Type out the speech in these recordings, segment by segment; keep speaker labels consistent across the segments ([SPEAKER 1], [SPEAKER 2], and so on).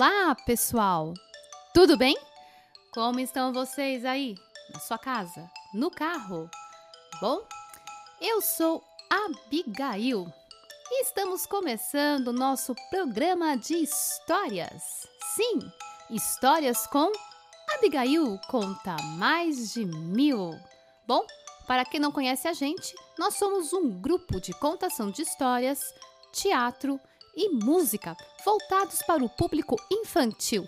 [SPEAKER 1] Olá, pessoal! Tudo bem? Como estão vocês aí? Na sua casa? No carro? Bom, eu sou Abigail e estamos começando nosso programa de histórias. Sim, histórias com Abigail conta mais de mil. Bom, para quem não conhece a gente, nós somos um grupo de contação de histórias, teatro e música voltados para o público infantil.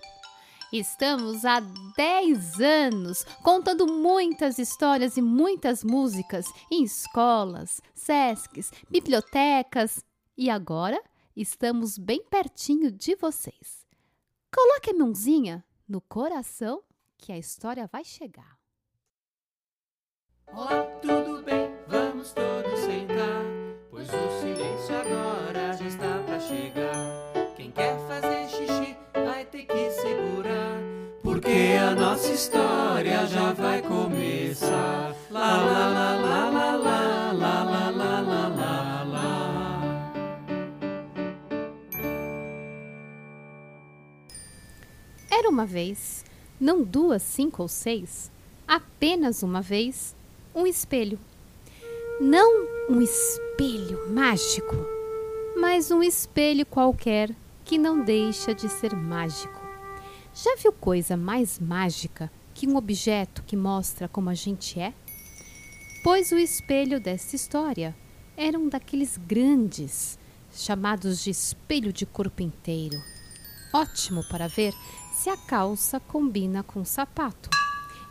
[SPEAKER 1] Estamos há 10 anos contando muitas histórias e muitas músicas em escolas, sescs, bibliotecas e agora estamos bem pertinho de vocês. Coloque a mãozinha no coração que a história vai chegar.
[SPEAKER 2] Olá, história já vai começar. Lá, lá, lá, lá, lá, lá, lá, lá, lá, lá, lá, lá.
[SPEAKER 1] Era uma vez, não duas, cinco ou seis, apenas uma vez, um espelho. Não um espelho mágico, mas um espelho qualquer que não deixa de ser mágico. Já viu coisa mais mágica que um objeto que mostra como a gente é? Pois o espelho dessa história era um daqueles grandes, chamados de espelho de corpo inteiro. Ótimo para ver se a calça combina com o sapato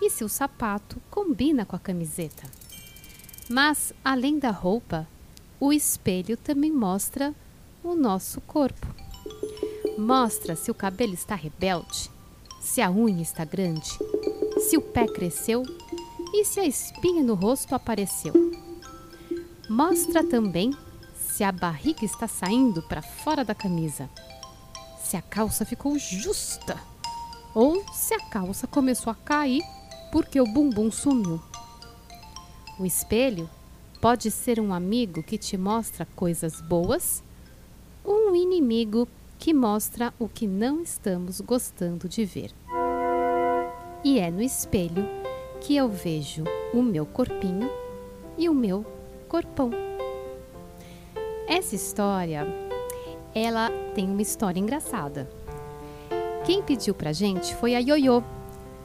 [SPEAKER 1] e se o sapato combina com a camiseta. Mas, além da roupa, o espelho também mostra o nosso corpo. Mostra se o cabelo está rebelde, se a unha está grande, se o pé cresceu e se a espinha no rosto apareceu. Mostra também se a barriga está saindo para fora da camisa, se a calça ficou justa ou se a calça começou a cair porque o bumbum sumiu. O espelho pode ser um amigo que te mostra coisas boas um inimigo que mostra o que não estamos gostando de ver. E é no espelho que eu vejo o meu corpinho e o meu corpão. Essa história, ela tem uma história engraçada. Quem pediu pra gente foi a Ioiô.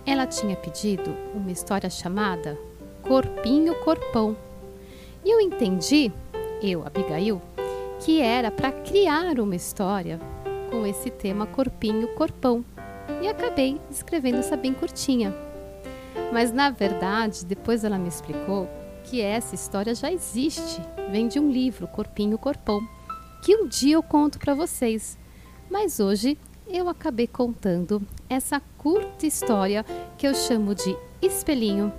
[SPEAKER 1] Ela tinha pedido uma história chamada Corpinho Corpão. E eu entendi, eu, Abigail, que era para criar uma história com esse tema Corpinho Corpão. E acabei escrevendo essa bem curtinha. Mas na verdade, depois ela me explicou que essa história já existe, vem de um livro, Corpinho Corpão, que um dia eu conto para vocês. Mas hoje eu acabei contando essa curta história que eu chamo de Espelhinho,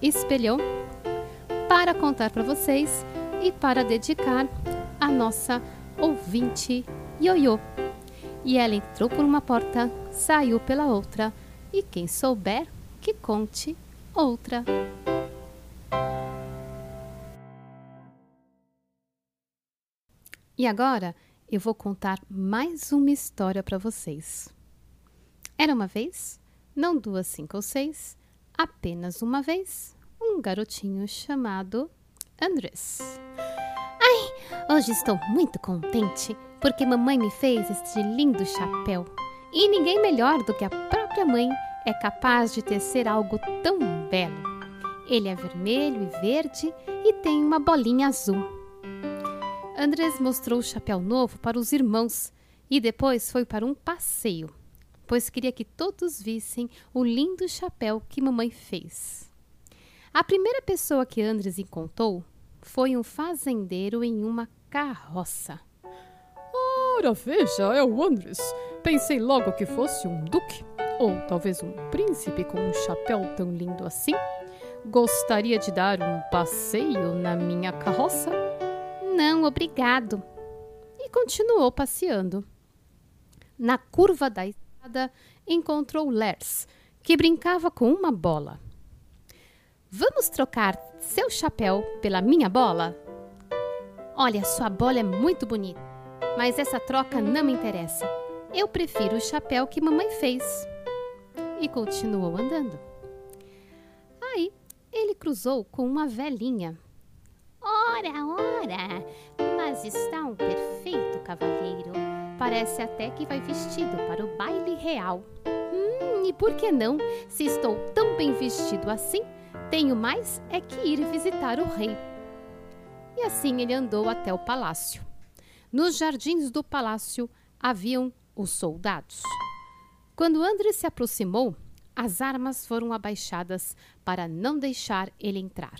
[SPEAKER 1] Espelhão, para contar para vocês e para dedicar a nossa ouvinte Ioiô. E ela entrou por uma porta, saiu pela outra, e quem souber, que conte outra. E agora eu vou contar mais uma história para vocês. Era uma vez, não duas, cinco ou seis, apenas uma vez, um garotinho chamado Andrés. Hoje estou muito contente porque mamãe me fez este lindo chapéu. E ninguém melhor do que a própria mãe é capaz de tecer algo tão belo. Ele é vermelho e verde e tem uma bolinha azul. Andrés mostrou o chapéu novo para os irmãos e depois foi para um passeio, pois queria que todos vissem o lindo chapéu que mamãe fez. A primeira pessoa que Andrés encontrou foi um fazendeiro em uma carroça.
[SPEAKER 3] Ora, veja, é o Andres. Pensei logo que fosse um duque, ou talvez um príncipe com um chapéu tão lindo assim. Gostaria de dar um passeio na minha carroça?
[SPEAKER 1] Não, obrigado. E continuou passeando. Na curva da estrada, encontrou Lers, que brincava com uma bola. Vamos trocar seu chapéu pela minha bola? Olha, sua bola é muito bonita, mas essa troca não me interessa. Eu prefiro o chapéu que mamãe fez. E continuou andando. Aí ele cruzou com uma velhinha. Ora, ora! Mas está um perfeito cavalheiro. Parece até que vai vestido para o baile real. Hum, e por que não? Se estou tão bem vestido assim, tenho mais é que ir visitar o rei. E assim ele andou até o palácio. Nos jardins do palácio haviam os soldados. Quando André se aproximou, as armas foram abaixadas para não deixar ele entrar.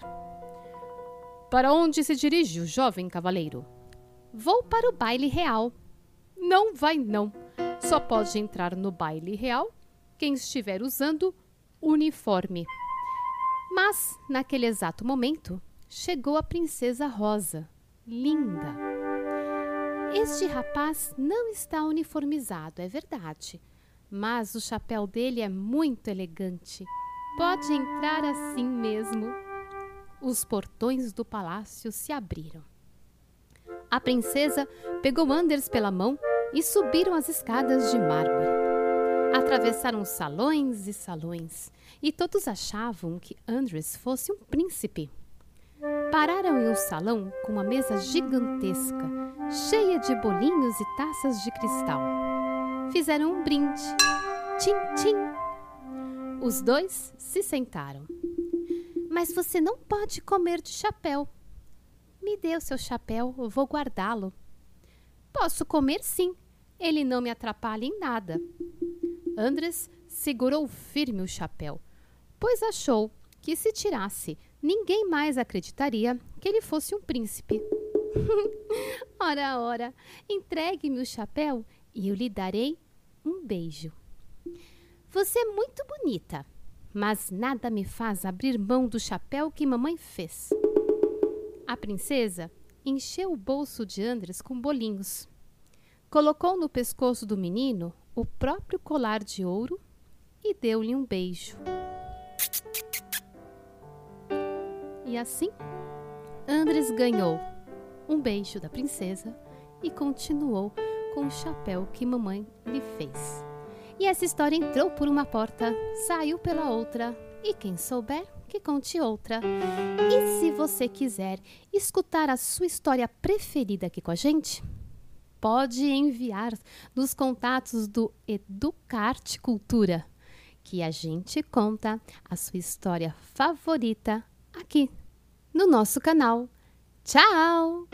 [SPEAKER 3] Para onde se dirige o jovem cavaleiro?
[SPEAKER 1] Vou para o baile real.
[SPEAKER 3] Não vai, não. Só pode entrar no baile real quem estiver usando uniforme.
[SPEAKER 1] Mas, naquele exato momento, chegou a princesa Rosa, linda. Este rapaz não está uniformizado, é verdade, mas o chapéu dele é muito elegante. Pode entrar assim mesmo. Os portões do palácio se abriram. A princesa pegou Anders pela mão e subiram as escadas de mármore. Atravessaram salões e salões, e todos achavam que Andres fosse um príncipe. Pararam em um salão com uma mesa gigantesca, cheia de bolinhos e taças de cristal. Fizeram um brinde. Tchim, tchim. Os dois se sentaram. Mas você não pode comer de chapéu. Me dê o seu chapéu, vou guardá-lo. Posso comer sim, ele não me atrapalha em nada. Andres segurou firme o chapéu, pois achou que se tirasse, ninguém mais acreditaria que ele fosse um príncipe. ora, ora, entregue-me o chapéu e eu lhe darei um beijo. Você é muito bonita, mas nada me faz abrir mão do chapéu que mamãe fez. A princesa encheu o bolso de Andres com bolinhos. Colocou no pescoço do menino o próprio colar de ouro e deu-lhe um beijo. E assim, Andres ganhou um beijo da princesa e continuou com o chapéu que mamãe lhe fez. E essa história entrou por uma porta, saiu pela outra, e quem souber, que conte outra. E se você quiser escutar a sua história preferida aqui com a gente, pode enviar nos contatos do Educarte Cultura, que a gente conta a sua história favorita aqui no nosso canal. Tchau!